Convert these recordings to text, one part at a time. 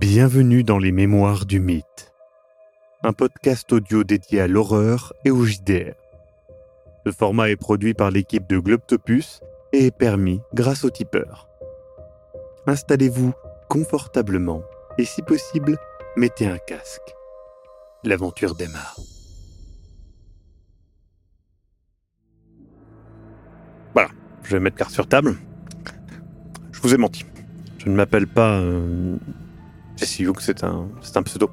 Bienvenue dans les Mémoires du Mythe, un podcast audio dédié à l'horreur et au JDR. Ce format est produit par l'équipe de Globtopus et est permis grâce au tipeur. Installez-vous confortablement et si possible, mettez un casque. L'aventure démarre. Voilà, je vais mettre carte sur table. Je vous ai menti. Je ne m'appelle pas euh, Jesse Hughes, c'est un, c'est un pseudo.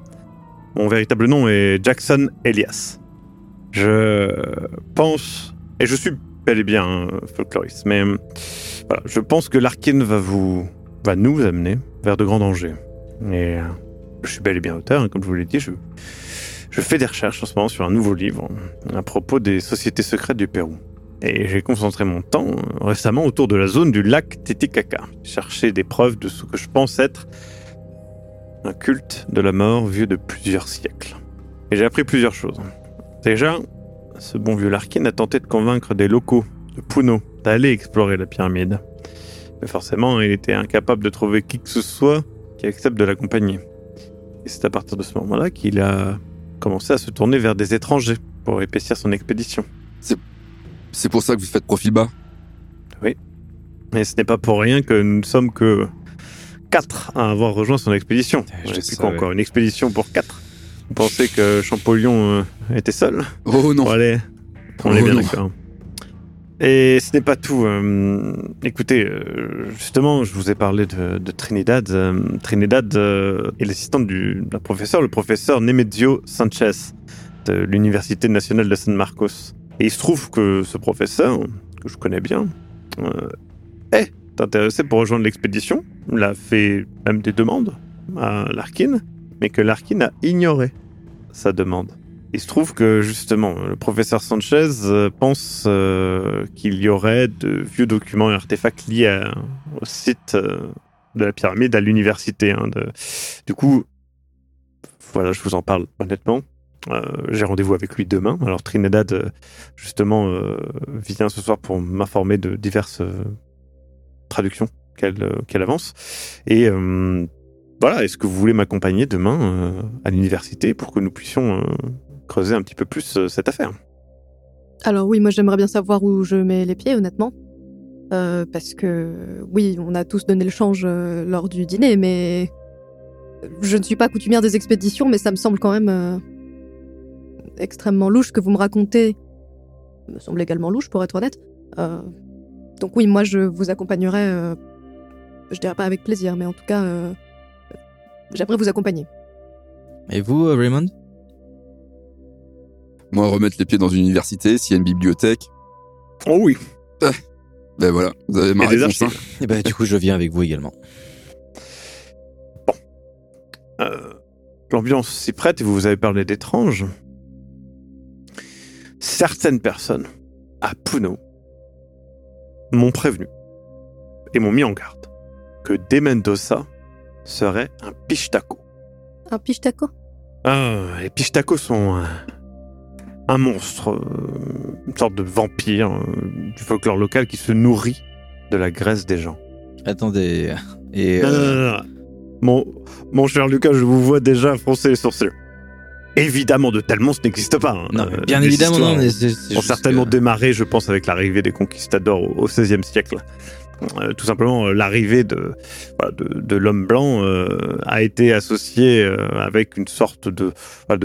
Mon véritable nom est Jackson Elias. Je pense, et je suis bel et bien folkloriste, mais voilà, je pense que l'Arkin va vous, va nous amener vers de grands dangers. Et euh, je suis bel et bien auteur, hein, comme je vous l'ai dit. Je, je fais des recherches en ce moment sur un nouveau livre à propos des sociétés secrètes du Pérou. Et j'ai concentré mon temps euh, récemment autour de la zone du lac Titicaca. Chercher des preuves de ce que je pense être un culte de la mort vieux de plusieurs siècles. Et j'ai appris plusieurs choses. Déjà, ce bon vieux Larkin a tenté de convaincre des locaux de Puno d'aller explorer la pyramide. Mais forcément, il était incapable de trouver qui que ce soit qui accepte de l'accompagner. Et c'est à partir de ce moment-là qu'il a commencé à se tourner vers des étrangers pour épaissir son expédition. C'est pour ça que vous faites profil bas? Et ce n'est pas pour rien que nous ne sommes que quatre à avoir rejoint son expédition. Je Je sais quoi savais. encore, une expédition pour quatre. Vous pensez que Champollion euh, était seul Oh non Bon, allez, on Oh est bien non. d'accord. Et ce n'est pas tout. euh, écoutez, euh, justement, je vous ai parlé de, de Trinidad. euh, Trinidad est l'assistante du d'un professeur, le professeur Nemezio Sanchez de l'Université nationale de San Marcos. Et il se trouve que ce professeur, que je connais bien, est intéressé pour rejoindre l'expédition. Il a fait même des demandes à Larkin, mais que Larkin a ignoré sa demande. Il se trouve que justement, le professeur Sanchez euh, pense euh, qu'il y aurait de vieux documents et artefacts liés au site euh, de la pyramide à l'université. hein, Du coup, voilà, je vous en parle honnêtement. J'ai rendez-vous avec lui demain. Alors Trinidad, justement, vient ce soir pour m'informer de diverses traductions qu'elle euh, qu'elle avance. Et euh, voilà, est-ce que vous voulez m'accompagner demain euh, à l'université pour que nous puissions creuser un petit peu plus cette affaire? Alors oui, moi j'aimerais bien savoir où je mets les pieds, honnêtement. Parce que oui, on a tous donné le change lors du dîner, mais je ne suis pas coutumière des expéditions, mais ça me semble quand même extrêmement louche que vous me racontez. Me semble également louche, pour être honnête. Donc oui, moi je vous accompagnerai. euh, je dirais pas avec plaisir, mais en tout cas, euh, j'aimerais vous accompagner. Et vous, euh, Raymond? Moi, remettre les pieds dans une université, s'il y a une bibliothèque, Oh oui ben voilà, vous avez ma Et des réponse. hein. archives. Eh ben, du coup, je viens avec vous également. Euh, L'ambiance s'y prête et vous vous avez parlé d'étranges. Certaines personnes à Puno m'ont prévenu et m'ont mis en garde que De Mendoza serait un pichtaco. Un pichetaco Ah, les pichtacos sont un, un monstre, euh, une sorte de vampire euh, du folklore local qui se nourrit de la graisse des gens. Attendez. Et. Non, euh, non, non, non. Mon, mon cher Lucas, je vous vois déjà froncer les sourcils. Évidemment, de tels monstres n'existent pas. hein. non, Euh, bien les évidemment, non, mais c'est ont certainement que- démarré, je pense, avec l'arrivée des conquistadors au XVIe siècle. Euh, tout simplement, euh, l'arrivée de, voilà, de, de l'homme blanc euh, a été associée euh, avec une sorte de,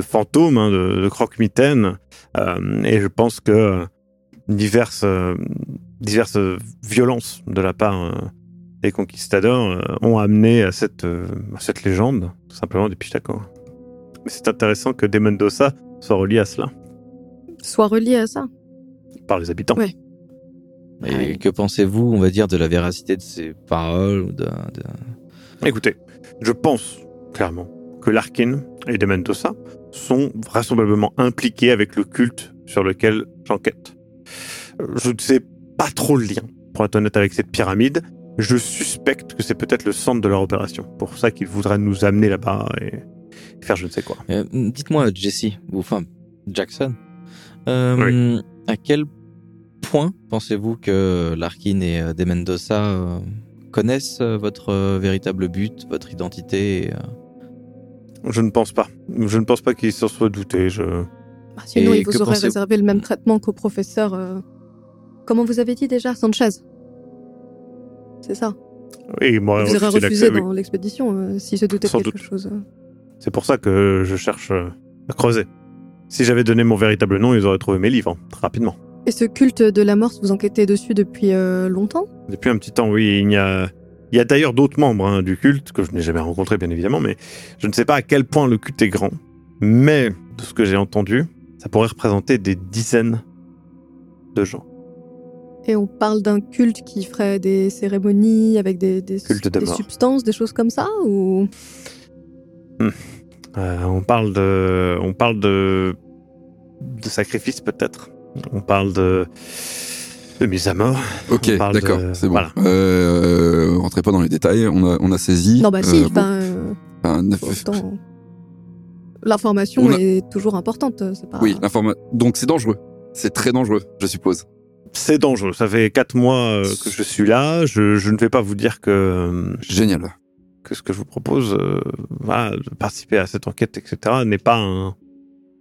fantôme, hein, de, de croque-mitaine. Euh, et je pense que euh, diverses, euh, diverses violences de la part euh, des conquistadors euh, ont amené à cette, euh, à cette légende, tout simplement, des Pichtacos. Mais c'est intéressant que De Mendoza soit relié à cela, Soit relié à ça. par les habitants. Ouais. Et que pensez-vous, on va dire, de la véracité de ces paroles ou de, de- Écoutez, je pense clairement que Larkin et De Mendoza sont vraisemblablement impliqués avec le culte sur lequel j'enquête. Je ne sais pas trop le lien, pour être honnête, avec cette pyramide. Je suspecte que c'est peut-être le centre de leur opération. Pour ça qu'ils voudraient nous amener là-bas et faire je ne sais quoi. Euh, Dites-moi, Jesse, ou enfin Jackson, euh, à quel point pensez-vous que Larkin et euh, De Mendoza connaissent votre véritable but, votre identité et, Je ne pense pas. Je ne pense pas qu'il s'en soit douté. Je... Bah, sinon, Et il que vous pensez-vous réservé le même traitement qu'au professeur. euh, Comment vous avez dit déjà Sanchez? C'est ça? Et moi, vous aurez refusé oui. dans l'expédition euh, s'il se doutait de Sans quelque doute. chose. C'est pour ça que je cherche euh, à creuser. Si j'avais donné mon véritable nom, ils auraient trouvé mes livres, hein, très rapidement. Et ce culte de la mort, vous enquêtez dessus depuis euh, longtemps? Depuis un petit temps, oui. Il y a, il y a d'ailleurs d'autres membres hein, du culte, que je n'ai jamais rencontrés, bien évidemment, mais je ne sais pas à quel point le culte est grand. Mais, de ce que j'ai entendu, ça pourrait représenter des dizaines de gens. Et on parle d'un culte qui ferait des cérémonies avec des, substances, des choses comme ça ou? Euh, on parle de, on parle de, de sacrifice peut-être. On parle de, de mise à mort. Ok, d'accord, de- c'est bon. voilà. Euh, rentrez pas dans les détails, on a, on a saisi. Non, bah si, euh, enfin, euh, enfin, L'information a- est toujours importante, c'est pas. Oui, l'informa- donc c'est dangereux. C'est très dangereux, je suppose. C'est dangereux. Ça fait quatre mois que je suis là. Je, je ne vais pas vous dire que, Génial. Ce que je vous propose, euh, voilà, de participer à cette enquête, etc., n'est pas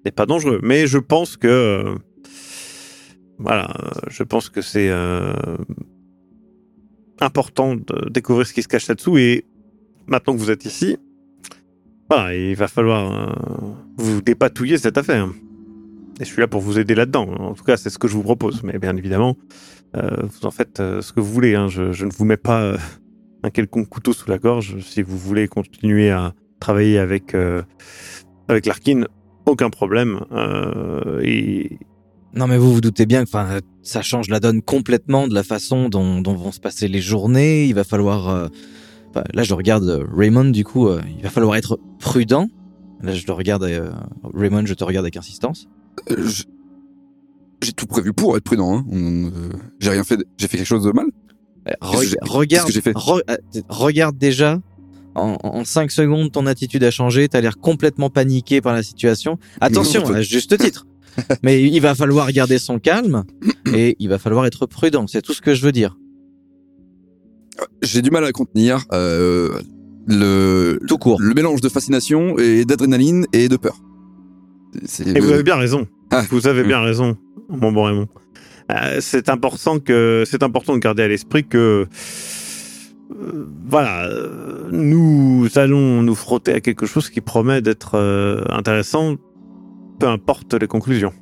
n'est pas dangereux. Mais je pense que, euh, voilà, je pense que c'est euh, important de découvrir ce qui se cache là-dessous. Et maintenant que vous êtes ici, voilà, il va falloir vous dépatouiller cette affaire. Et je suis là pour vous aider là-dedans. En tout cas, c'est ce que je vous propose. Mais bien évidemment, vous en faites ce que vous voulez. hein. Je, ne vous mets pas un quelconque couteau sous la gorge. Si vous voulez continuer à travailler avec, euh, avec Larkin, aucun problème. Euh, et Non, mais vous vous doutez bien que ça change la donne complètement de la façon dont, dont vont se passer les journées. Il va falloir. euh, là, je regarde Raymond, du coup, euh, il va falloir être prudent. Là, je le regarde. euh, Raymond, je te regarde avec insistance. Euh, J'ai tout prévu pour être prudent. Hein. Euh, j'ai rien fait. J'ai fait quelque chose de mal. Euh, regarde, qu'est-ce que j'ai fait re- euh, regarde déjà. En, en 5 secondes, ton attitude a changé. T'as l'air complètement paniqué par la situation. Attention, à juste titre. Mais il va falloir garder son calme et il va falloir être prudent. C'est tout ce que je veux dire. J'ai du mal à contenir euh, le Tout court. le mélange de fascination et d'adrénaline et de peur. C'est Et le- vous avez bien raison. Ah. Vous avez Mm. bien raison, mon bon Raymond. Euh, c'est important que c'est important de garder à l'esprit que euh, voilà, nous allons nous frotter à quelque chose qui promet d'être euh, intéressant, peu importe les conclusions.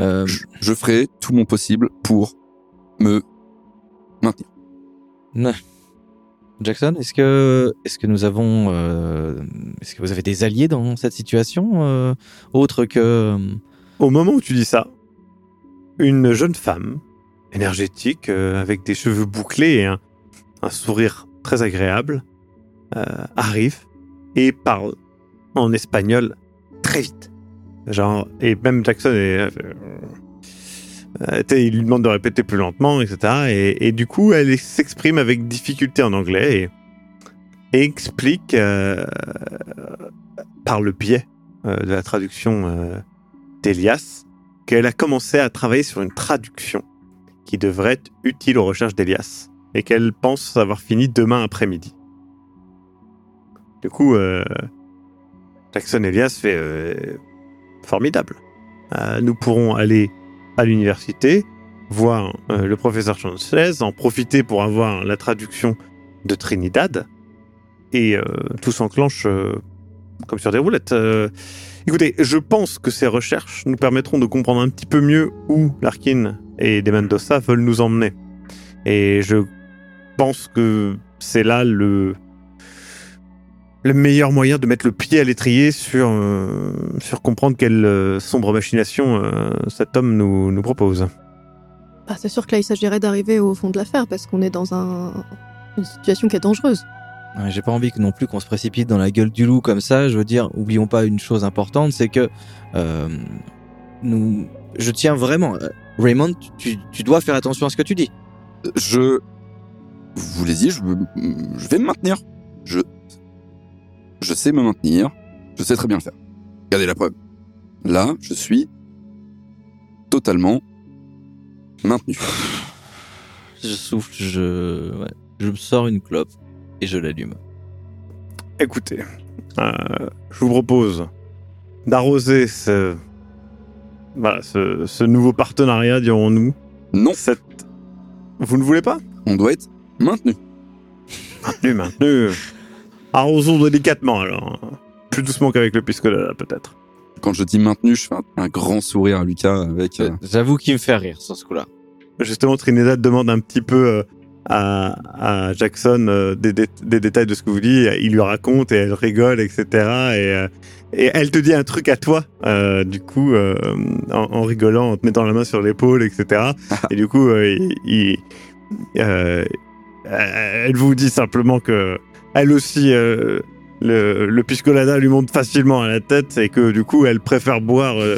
Euh, je, je ferai tout mon possible pour me maintenir. Jackson, est-ce que est-ce que nous avons euh, est-ce que vous avez des alliés dans cette situation euh, autre que Au moment où tu dis ça, une jeune femme, énergétique, euh, avec des cheveux bouclés et un, sourire très agréable, euh, arrive et parle en espagnol très vite. Genre, et même Jackson est, euh, il lui demande de répéter plus lentement, etc. Et, du coup, elle s'exprime avec difficulté en anglais et, explique par le biais de la traduction d'Elias qu'elle a commencé à travailler sur une traduction qui devrait être utile aux recherches d'Elias et qu'elle pense avoir fini demain après-midi. Du coup, euh, Jackson Elias fait euh, formidable. Euh, nous pourrons aller à l'université, voir euh, le professeur Chancellès, en profiter pour avoir la traduction de Trinidad et tout s'enclenche comme sur des roulettes. Écoutez, je pense que ces recherches nous permettront de comprendre un petit peu mieux où Larkin et De Mendoza veulent nous emmener. Et je pense que c'est là le, le meilleur moyen de mettre le pied à l'étrier sur, euh, sur comprendre quelle euh, sombre machination euh, cet homme nous, nous propose. Bah, c'est sûr que là, il s'agirait d'arriver au fond de l'affaire parce qu'on est dans un... une situation qui est dangereuse. Ouais, J'ai pas envie que non plus qu'on se précipite dans la gueule du loup comme ça. Je veux dire, oublions pas une chose importante, c'est que euh, nous, je tiens vraiment, euh, Raymond, tu, tu dois faire attention à ce que tu dis. Je vous voulez dire, je, je vais me maintenir. Je je sais me maintenir. Je sais très bien le faire. Regardez la preuve. Là, je suis totalement maintenu. Je souffle, je, ouais, je me sors une clope et je l'allume. Écoutez, euh, je vous propose d'arroser ce, voilà, ce, ce nouveau partenariat, dirons-nous. Non, Cette... Vous ne voulez pas? On doit être maintenu. Maintenu, maintenu. Arrosons délicatement alors. Plus doucement qu'avec le piscolada peut-être. Quand je dis maintenu, je fais un, un grand sourire à Lucas avec. euh, J'avoue qu'il me fait rire sur ce coup-là. Justement, Trinidad demande un petit peu euh, à, à Jackson euh, des, dé- des détails de ce que vous dites. Il lui raconte et elle rigole, etc. Et, euh, et elle te dit un truc à toi, euh, du coup, euh, en, en rigolant, en te mettant la main sur l'épaule, etc. et du coup, euh, il, il- euh, elle vous dit simplement que elle aussi, euh, le, le piscolada lui monte facilement à la tête et que du coup, elle préfère boire euh,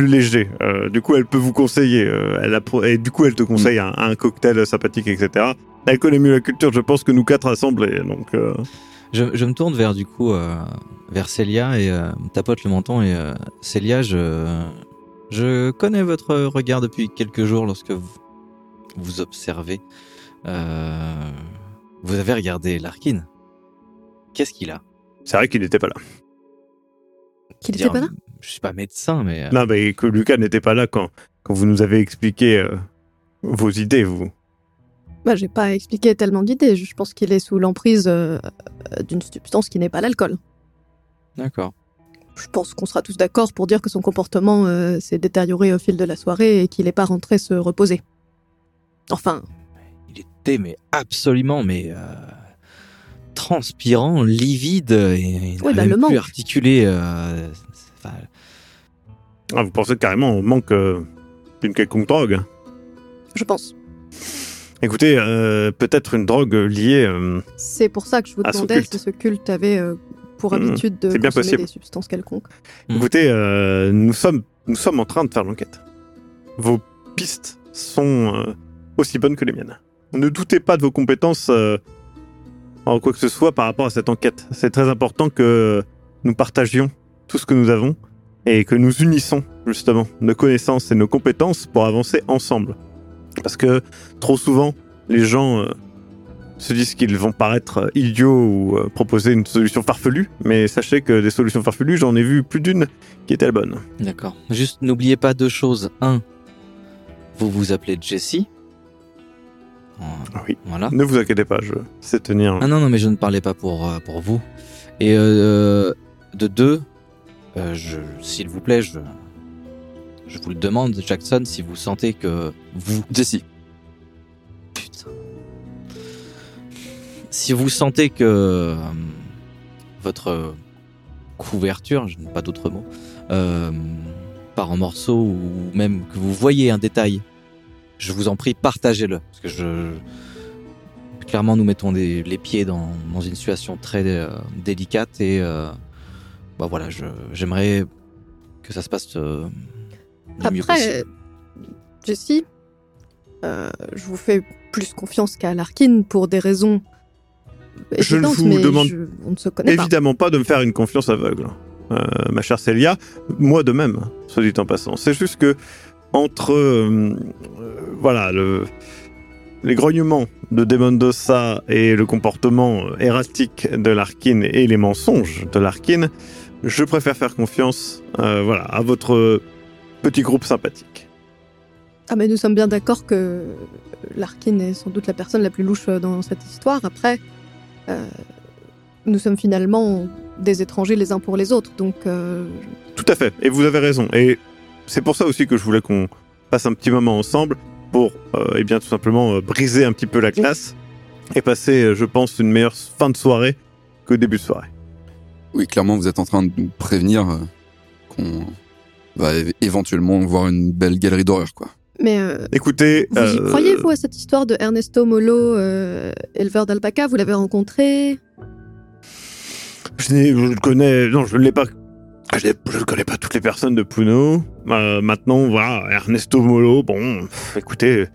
plus léger. Euh, du coup, elle peut vous conseiller. euh, elle a pro- et du coup, elle te conseille un, un cocktail sympathique, etc. Elle connaît mieux la culture, je pense, que nous quatre assemblés. Donc, euh, Je, je me tourne vers du coup euh, vers Célia et euh, tapote le menton et euh, Célia, je je connais votre regard depuis quelques jours lorsque vous vous observez. Euh, vous avez regardé Larkin. Qu'est-ce qu'il a? C'est vrai qu'il n'était pas là. Qu'il Dire, était pas là? Je suis pas médecin, mais euh, Non, mais que Lucas n'était pas là quand, quand vous nous avez expliqué euh, vos idées, vous. Bah, j'ai pas expliqué tellement d'idées. Je pense qu'il est sous l'emprise euh, d'une substance qui n'est pas l'alcool. d'accord. Je pense qu'on sera tous d'accord pour dire que son comportement euh, s'est détérioré au fil de la soirée et qu'il n'est pas rentré se reposer. Enfin, Il était mais absolument mais euh, transpirant, livide et il Ouais, bah, le plus manque. articuler. euh, enfin, Ah, vous pensez carrément au manque euh, d'une quelconque drogue je pense. Écoutez, euh, peut-être une drogue liée. euh, C'est pour ça que je vous demandais si ce culte avait euh, pour Mhm. habitude de bien consommer possible. des substances quelconques. Mm. Écoutez, euh, nous, sommes, nous sommes en train de faire l'enquête. Vos pistes sont euh, aussi bonnes que les miennes. Ne doutez pas de vos compétences euh, en quoi que ce soit par rapport à cette enquête. C'est très important que nous partagions tout ce que nous avons et que nous unissons justement nos connaissances et nos compétences pour avancer ensemble. Parce que trop souvent, les gens euh, se disent qu'ils vont paraître euh, idiots ou euh, proposer une solution farfelue, mais sachez que des solutions farfelues, j'en ai vu plus d'une qui était la bonne. D'accord. Juste n'oubliez pas deux choses. Un, vous vous appelez Jessie. Euh, Oui. Voilà. Ne vous inquiétez pas, je sais tenir. Ah non, non, mais je ne parlais pas pour, pour vous. Et euh, de deux, euh, s'il vous plaît, je, je vous le demande, Jackson, si vous sentez que vous, Jessie, putain, si vous sentez que euh, votre couverture, je n'ai pas d'autre mot, euh, part en morceaux ou même que vous voyez un détail, je vous en prie, partagez-le. Parce que je. Clairement, nous mettons des- les pieds dans, dans une situation très délicate et. Bah voilà, je- j'aimerais que ça se passe euh, mieux Après, possible. Jessie, euh, je vous fais plus confiance qu'à Larkin pour des raisons Je ne évidentes, vous mais demande je- on ne se connaît pas. Évidemment pas de me faire une confiance aveugle, euh, ma chère Célia. Moi de même, soit dit en passant. C'est juste que entre euh, euh, voilà le, les grognements de Demondosa et le comportement erratique de Larkin et les mensonges de Larkin, je préfère faire confiance euh, voilà à votre petit groupe sympathique. Ah mais nous sommes bien d'accord que Larkin est sans doute la personne la plus louche dans cette histoire. Après, euh, nous sommes finalement des étrangers les uns pour les autres, donc euh, Tout à fait, et vous avez raison. Et c'est pour ça aussi que je voulais qu'on passe un petit moment ensemble pour, eh bien, tout simplement briser un petit peu la glace et passer, je pense, une meilleure fin de soirée que début de soirée. Oui, clairement, vous êtes en train de nous prévenir euh, qu'on va éventuellement voir une belle galerie d'horreur, quoi. mais euh, Écoutez, vous y euh, croyez vous à cette histoire de Ernesto Molo, euh, éleveur d'alpaca Vous l'avez rencontré? Je, n'ai- je le connais, non, je ne l'ai pas. Je ne connais pas toutes les personnes de Puno. Euh, maintenant, voilà, Ernesto Molo, bon, écoutez,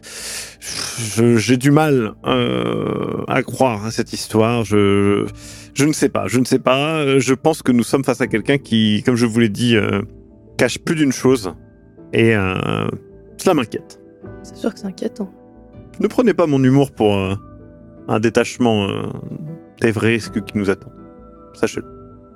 je- j'ai du mal euh, à croire à cette histoire. Je, je ne sais pas, je ne sais pas. Euh, Je pense que nous sommes face à quelqu'un qui, comme je vous l'ai dit, euh, cache plus d'une chose. Et euh, cela m'inquiète. C'est sûr que c'est inquiétant. Ne prenez pas mon humour pour euh, un détachement euh, des vrais risques qui nous attend. Sachez-le.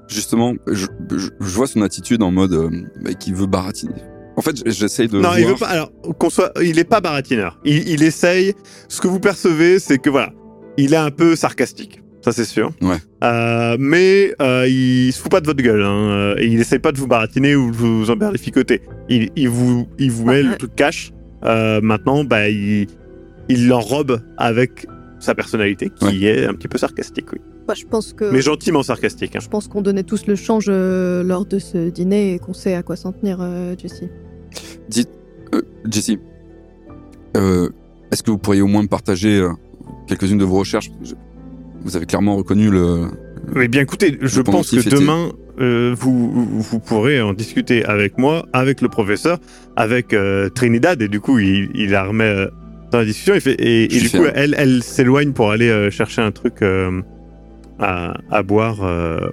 justement, je, je, je vois son attitude en mode euh, bah, qui veut baratiner. En fait, j'essaye de Non, voir. il veut pas. Alors, qu'on soit, il est pas baratineur. Il, il essaye. Ce que vous percevez, c'est que voilà, il est un peu sarcastique. Ça, c'est sûr. Ouais. Euh, mais euh, il se fout pas de votre gueule. Hein, euh, et il essaye pas de vous baratiner ou de vous emberlificoter. Il, il vous, il vous met le truc cash. Euh, maintenant, bah, il, il l'enrobe avec sa personnalité, qui est un petit peu sarcastique, oui. Bah, je pense que. Mais gentiment sarcastique. hein. Je pense qu'on donnait tous le change euh, lors de ce dîner et qu'on sait à quoi s'en tenir, euh, Jessie. Dites, euh, Jessie, euh, est-ce que vous pourriez au moins me partager euh, quelques-unes de vos recherches? Je- Vous avez clairement reconnu le. Mais bien écoutez, je pense que demain, euh, vous, vous pourrez en discuter avec moi, avec le professeur, avec euh, Trinidad, et du coup, il, il la remet euh, dans la discussion, et, fait, et, et Je du coup, elle, elle s'éloigne pour aller chercher un truc à, à boire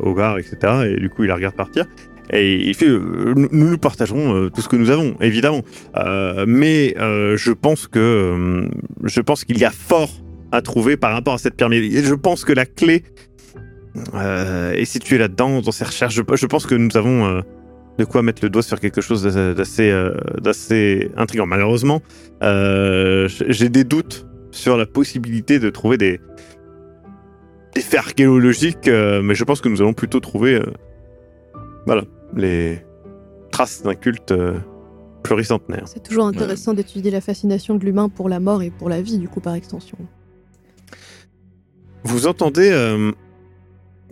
au bar, etc. Et du coup, il la regarde partir. Et il fait, nous nous partagerons tout ce que nous avons, évidemment. Mais je pense que je pense qu'il y a fort à trouver par rapport à cette pyramide. Et je pense que la clé euh, est située là-dedans, dans ces recherches. Je, je pense que nous avons euh, de quoi mettre le doigt sur quelque chose d'assez- d'assez euh, d'assez intriguant. Malheureusement, euh, j'ai des doutes sur la possibilité de trouver des, des faits archéologiques, euh, mais je pense que nous allons plutôt trouver euh, voilà, les traces d'un culte euh, pluricentenaire. C'est toujours intéressant d'étudier la fascination de l'humain pour la mort et pour la vie, du coup, par extension. Vous entendez euh,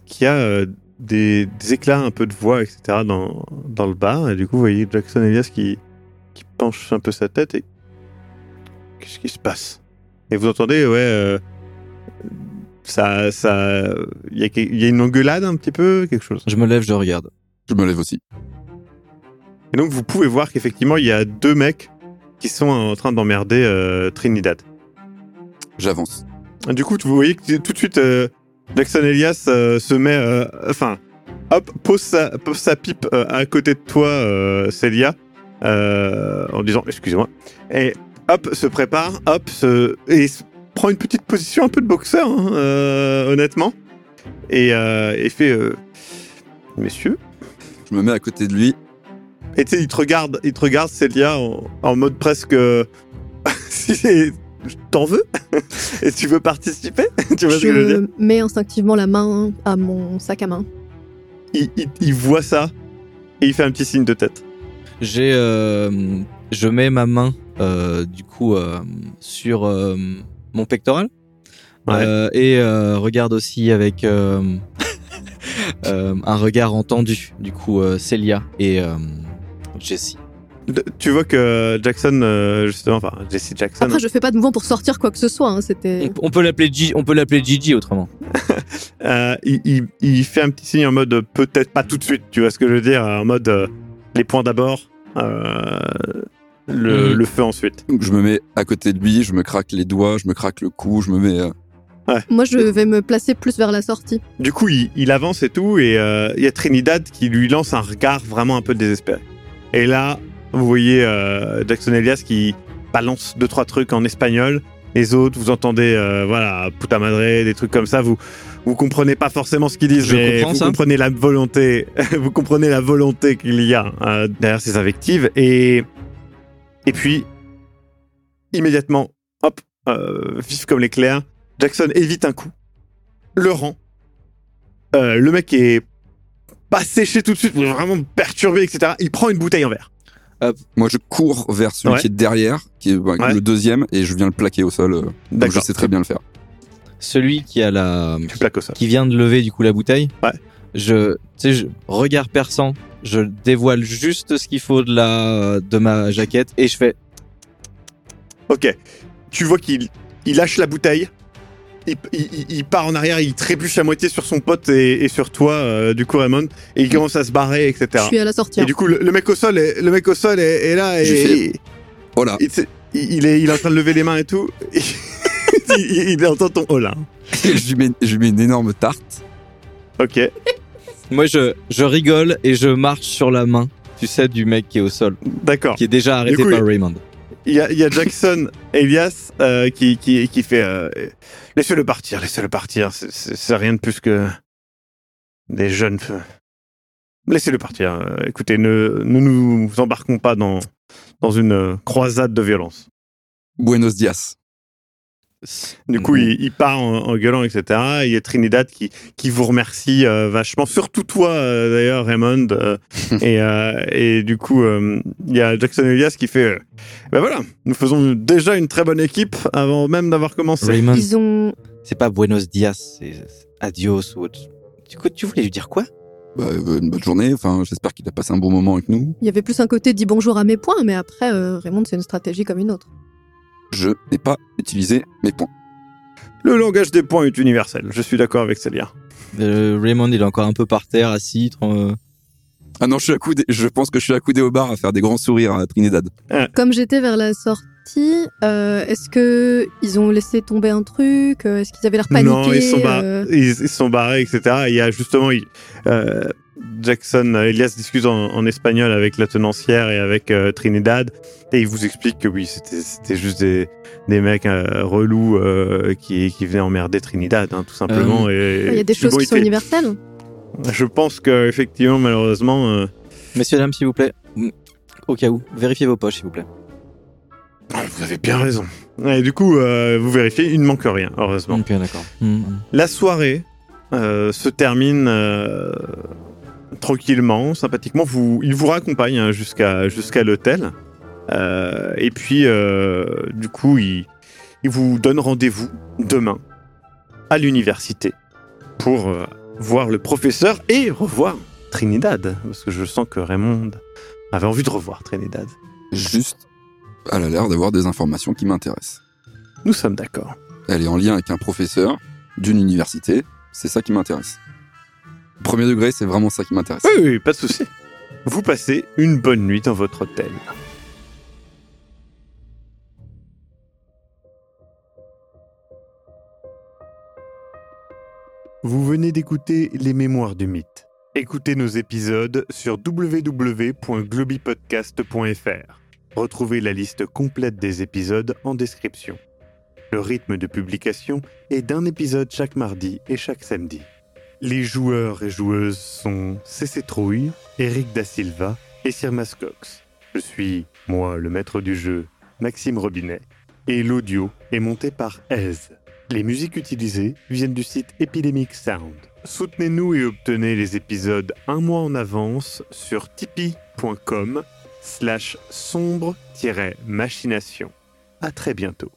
qu'il y a euh, des, des éclats un peu de voix, etc. dans, dans le bar. Et du coup, vous voyez Jackson Elias qui, qui penche un peu sa tête et... Qu'est-ce qui se passe? Et vous entendez, ouais... euh, ça... ça Il y, a, y a une engueulade un petit peu, quelque chose? Je me lève, je regarde. Je me lève aussi. Et donc, vous pouvez voir qu'effectivement, il y a deux mecs qui sont en train d'emmerder euh, Trinidad. J'avance. Du coup, vous voyez que tout de suite, euh, Jackson Elias euh, se met, euh, enfin, hop, pose sa, pose sa pipe à côté de toi, Célia, euh, en disant, excusez-moi, et hop, se prépare, hop, se, et se prend une petite position un peu de boxeur, hein, honnêtement, et, et fait, messieurs, Je me mets à côté de lui. et tu sais, il te regarde, il te regarde, Célia, en, en mode presque, t'en veux, et tu veux participer, tu vois ce que je veux dire Je mets instinctivement la main à mon sac à main. il, il- il voit ça et il fait un petit signe de tête. J'ai, euh, je mets ma main euh, du coup euh, sur euh, mon pectoral Ouais. Euh, et euh, regarde aussi avec euh, euh, un regard entendu du coup euh, Celia et euh, Jessie. Tu vois que Jackson, euh, justement, enfin Jesse Jackson, Après, je fais pas de mouvement pour sortir quoi que ce soit. hein, C'était. On, on peut l'appeler G, on peut l'appeler Gigi autrement. euh, il, il- il fait un petit signe en mode peut-être pas tout de suite, tu vois ce que je veux dire, en mode euh, les points d'abord, euh, le, Mhm. le feu ensuite. Donc je me mets à côté de lui, je me craque les doigts, je me craque le cou, je me mets. euh, Moi, je vais me placer plus vers la sortie. Du coup, il, il avance et tout, et euh, il y a Trinidad qui lui lance un regard vraiment un peu désespéré. Et là, vous voyez euh, Jackson Elias qui balance deux trois trucs en espagnol. Les autres, vous entendez, euh, voilà, puta madre, des trucs comme ça. Vous vous comprenez pas forcément ce qu'ils disent, Je mais vous ça. comprenez la volonté, vous comprenez la volonté qu'il y a euh, derrière ces invectives. Et et puis immédiatement, hop, vif comme l'éclair, Jackson évite un coup, le rend. Le mec est pas séché tout de suite, vraiment perturbé, etc. Il prend une bouteille en verre. Moi, je cours vers celui Ouais. qui est derrière, qui est bah, Ouais. le deuxième, et je viens le plaquer au sol. euh, donc je sais très bien le faire. Celui qui a la Tu plaques au sol. qui vient de lever du coup la bouteille. Ouais. Je, tu sais, je, regard perçant, je dévoile juste ce qu'il faut de la de ma jaquette et je fais Ok. Tu vois qu'il il lâche la bouteille. Il, il- il- il part en arrière, il trébuche à moitié sur son pote et, et sur toi, euh, du coup Raymond, et il commence à se barrer, Je etc. suis à la sortie. Et hein. du coup, le, le mec au sol, est, le mec au sol est, est là et Je fais- il, Oh là il, est, il est en train de lever les mains et tout. il, il entend ton oh là. je, lui mets, je lui mets une énorme tarte. Ok. Moi, je, je rigole et je marche sur la main, tu sais, du mec qui est au sol, D'accord. qui est déjà arrêté coup, par il- Raymond. Il y a, Jackson Elias euh, qui, qui, qui fait euh, laissez-le partir, laissez-le partir. C'est- rien de plus que des jeunes laissez-le partir. Euh, écoutez, ne, ne nous embarquons pas dans, dans une croisade de violence. Buenos dias. Du coup, il, il part en, en gueulant, etc. Il y a Trinidad qui, qui vous remercie euh, vachement, surtout toi euh, d'ailleurs, Raymond. euh, et, euh, et du coup, euh, il y a Jackson Elias qui fait euh, Ben voilà, nous faisons déjà une très bonne équipe avant même d'avoir commencé. Raymond, Ils ont. c'est pas Buenos Dias, c'est Adios ou autre. Du coup, tu voulais lui dire quoi? Bah, une bonne journée. Enfin, j'espère qu'il a passé un bon moment avec nous. Il y avait plus un côté dit bonjour à mes points, mais après, euh, Raymond, c'est une stratégie comme une autre. Je n'ai pas utilisé mes points. Le langage des points est universel. Je suis d'accord avec Célia. Euh, Raymond, il est encore un peu par terre, assis. euh, Ah non, je suis accoudé. Je pense que je suis accoudé au bar à faire des grands sourires à Trinidad. Comme j'étais vers la sortie, euh, est-ce que ils ont laissé tomber un truc euh, Est-ce qu'ils avaient l'air paniqués Non, ils sont, bar- euh, ils, ils sont barrés, etc. Il y a justement il- euh, Jackson, euh, Elias discute en, en espagnol avec la tenancière et avec euh, Trinidad, et il vous explique que oui, c'était c'était juste des, des mecs euh, relous euh, qui, qui venaient emmerder Trinidad, hein, tout simplement. et, Il y a des choses bon, qui sont universelles. Je pense que effectivement, malheureusement, euh, Messieurs, dames, s'il vous plaît. Au cas où, vérifiez vos poches, s'il vous plaît. ah, vous avez bien raison. Et du coup, euh, vous vérifiez, il ne manque rien, heureusement. Ok, d'accord. Mm, mm. La soirée euh, se termine euh, tranquillement, sympathiquement. Vous, il vous raccompagne hein, jusqu'à jusqu'à l'hôtel. Euh, et puis, euh, du coup, il, il vous donne rendez-vous demain à l'université pour euh, voir le professeur et revoir Trinidad. Parce que je sens que Raymond avait envie de revoir Trinidad. Juste, elle a l'air d'avoir des informations qui m'intéressent. Nous sommes d'accord. Elle est en lien avec un professeur d'une université. C'est ça qui m'intéresse. Premier degré, c'est vraiment ça qui m'intéresse. Oui, oui, pas de souci. Vous passez une bonne nuit dans votre hôtel. Vous venez d'écouter Les Mémoires du Mythe. Écoutez nos épisodes sur www.globipodcast.fr. Retrouvez la liste complète des épisodes en description. Le rythme de publication est d'un épisode chaque mardi et chaque samedi. Les joueurs et joueuses sont CC Trouille, Eric Da Silva et Sir Mascox. Je suis, moi, le maître du jeu, Maxime Robinet, et l'audio est monté par Ez. Les musiques utilisées viennent du site Epidemic Sound. Soutenez-nous et obtenez les épisodes un mois en avance sur tipeee.com slash sombre-machination. À très bientôt.